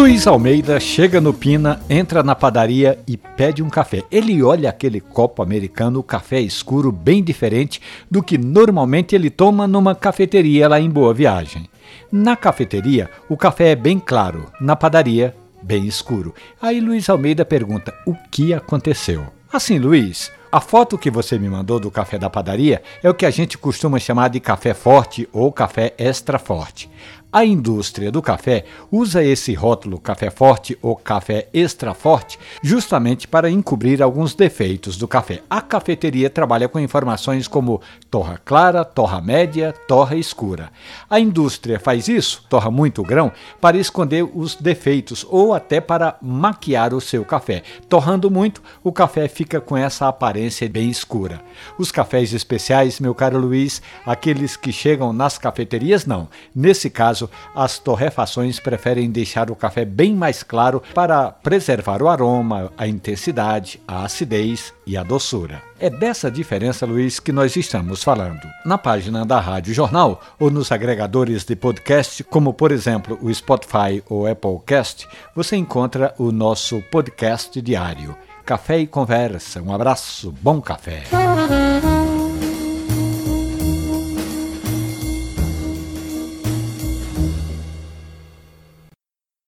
Luiz Almeida chega no Pina, entra na padaria e pede um café. Ele olha aquele copo americano, café escuro, bem diferente do que normalmente ele toma numa cafeteria lá em Boa Viagem. Na cafeteria, o café é bem claro, na padaria, bem escuro. Aí Luiz Almeida pergunta: o que aconteceu? Assim, Luiz, a foto que você me mandou do café da padaria é o que a gente costuma chamar de café forte ou café extra forte. A indústria do café usa esse rótulo café forte ou café extra forte justamente para encobrir alguns defeitos do café. A cafeteria trabalha com informações como torra clara, torra média, torra escura. A indústria faz isso, torra muito grão, para esconder os defeitos ou até para maquiar o seu café. Torrando muito, o café fica com essa aparência bem escura. Os cafés especiais, meu caro Luiz, aqueles que chegam nas cafeterias, não. Nesse caso, caso, as torrefações preferem deixar o café bem mais claro para preservar o aroma, a intensidade, a acidez e a doçura. É dessa diferença, Luiz, que nós estamos falando. Na página da Rádio Jornal ou nos agregadores de podcast, como por exemplo o Spotify ou Applecast, você encontra o nosso podcast diário. Café e conversa. Um abraço, bom café.